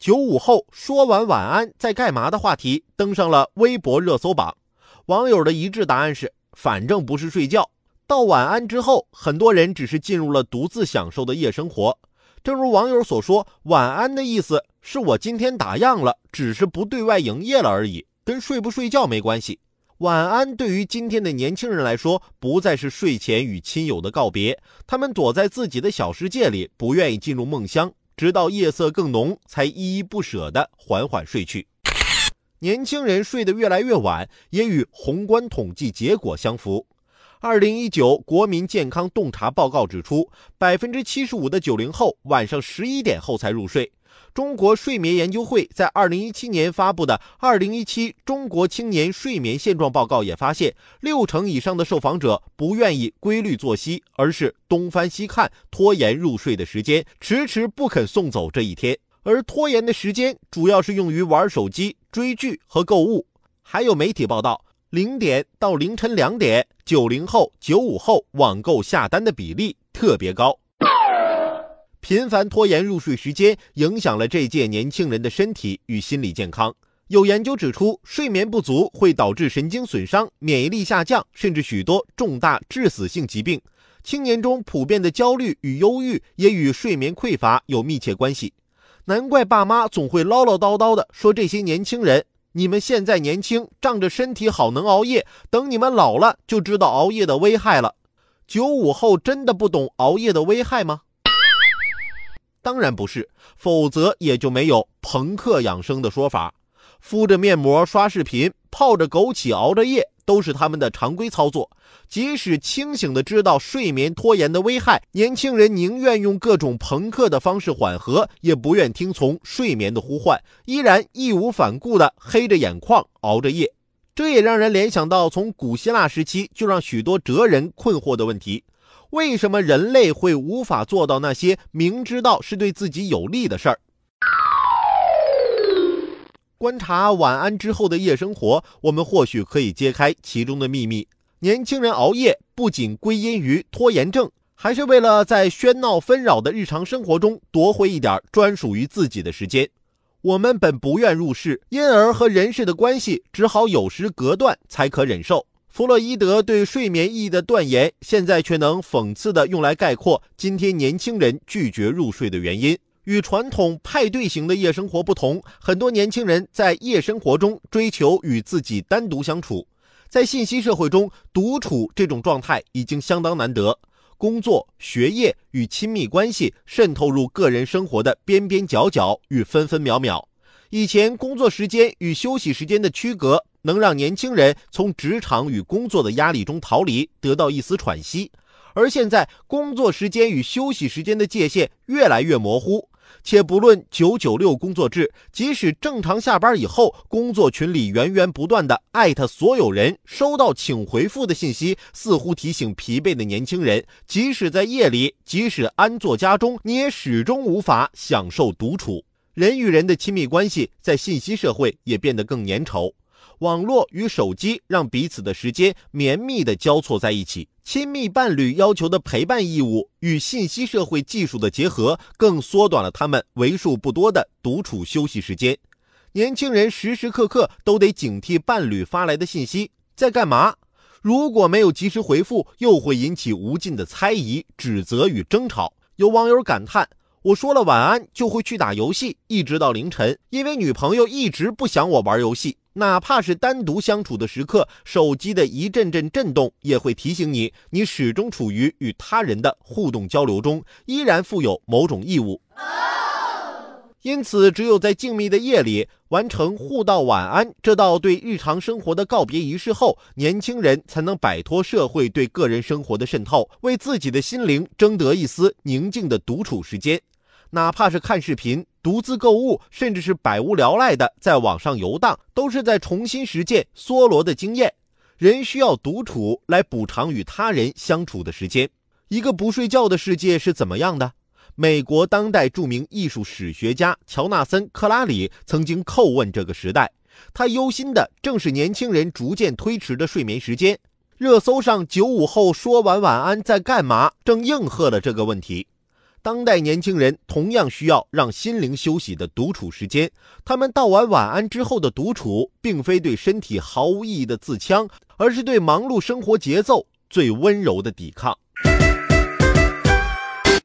九五后说完晚安在干嘛的话题登上了微博热搜榜。网友的一致答案是：反正不是睡觉。到晚安之后，很多人只是进入了独自享受的夜生活。正如网友所说，晚安的意思是我今天打烊了，只是不对外营业了而已，跟睡不睡觉没关系。晚安对于今天的年轻人来说，不再是睡前与亲友的告别，他们躲在自己的小世界里，不愿意进入梦乡，直到夜色更浓，才依依不舍地缓缓睡去。年轻人睡得越来越晚，也与宏观统计结果相符。二零一九国民健康洞察报告指出，百分之七十五的九零后晚上十一点后才入睡。中国睡眠研究会在二零一七年发布的《二零一七中国青年睡眠现状报告》也发现，六成以上的受访者不愿意规律作息，而是东翻西看，拖延入睡的时间，迟迟不肯送走这一天。而拖延的时间主要是用于玩手机、追剧和购物。还有媒体报道。零点到凌晨两点，九零后、九五后网购下单的比例特别高。频繁拖延入睡时间，影响了这届年轻人的身体与心理健康。有研究指出，睡眠不足会导致神经损伤、免疫力下降，甚至许多重大致死性疾病。青年中普遍的焦虑与忧郁也与睡眠匮乏有密切关系。难怪爸妈总会唠唠叨叨的说这些年轻人。你们现在年轻，仗着身体好能熬夜，等你们老了就知道熬夜的危害了。九五后真的不懂熬夜的危害吗？当然不是，否则也就没有朋克养生的说法。敷着面膜刷视频，泡着枸杞熬着夜。都是他们的常规操作，即使清醒的知道睡眠拖延的危害，年轻人宁愿用各种朋克的方式缓和，也不愿听从睡眠的呼唤，依然义无反顾的黑着眼眶熬着夜。这也让人联想到从古希腊时期就让许多哲人困惑的问题：为什么人类会无法做到那些明知道是对自己有利的事儿？观察晚安之后的夜生活，我们或许可以揭开其中的秘密。年轻人熬夜不仅归因于拖延症，还是为了在喧闹纷扰的日常生活中夺回一点专属于自己的时间。我们本不愿入世，因而和人世的关系只好有时隔断，才可忍受。弗洛伊德对睡眠意义的断言，现在却能讽刺地用来概括今天年轻人拒绝入睡的原因。与传统派对型的夜生活不同，很多年轻人在夜生活中追求与自己单独相处。在信息社会中，独处这种状态已经相当难得。工作、学业与亲密关系渗透入个人生活的边边角角与分分秒秒。以前，工作时间与休息时间的区隔能让年轻人从职场与工作的压力中逃离，得到一丝喘息。而现在，工作时间与休息时间的界限越来越模糊。且不论九九六工作制，即使正常下班以后，工作群里源源不断的艾特所有人，收到请回复的信息，似乎提醒疲惫的年轻人，即使在夜里，即使安坐家中，你也始终无法享受独处。人与人的亲密关系在信息社会也变得更粘稠。网络与手机让彼此的时间绵密地交错在一起，亲密伴侣要求的陪伴义务与信息社会技术的结合，更缩短了他们为数不多的独处休息时间。年轻人时时刻刻都得警惕伴侣发来的信息在干嘛，如果没有及时回复，又会引起无尽的猜疑、指责与争吵。有网友感叹：“我说了晚安，就会去打游戏，一直到凌晨，因为女朋友一直不想我玩游戏。”哪怕是单独相处的时刻，手机的一阵阵震动也会提醒你，你始终处于与他人的互动交流中，依然负有某种义务。因此，只有在静谧的夜里完成互道晚安这道对日常生活的告别仪式后，年轻人才能摆脱社会对个人生活的渗透，为自己的心灵争得一丝宁静的独处时间。哪怕是看视频、独自购物，甚至是百无聊赖的在网上游荡，都是在重新实践梭罗的经验。人需要独处来补偿与他人相处的时间。一个不睡觉的世界是怎么样的？美国当代著名艺术史学家乔纳森·克拉里曾经叩问这个时代，他忧心的正是年轻人逐渐推迟的睡眠时间。热搜上“九五后说完晚安在干嘛”正应和了这个问题。当代年轻人同样需要让心灵休息的独处时间。他们道完晚安之后的独处，并非对身体毫无意义的自戕，而是对忙碌生活节奏最温柔的抵抗。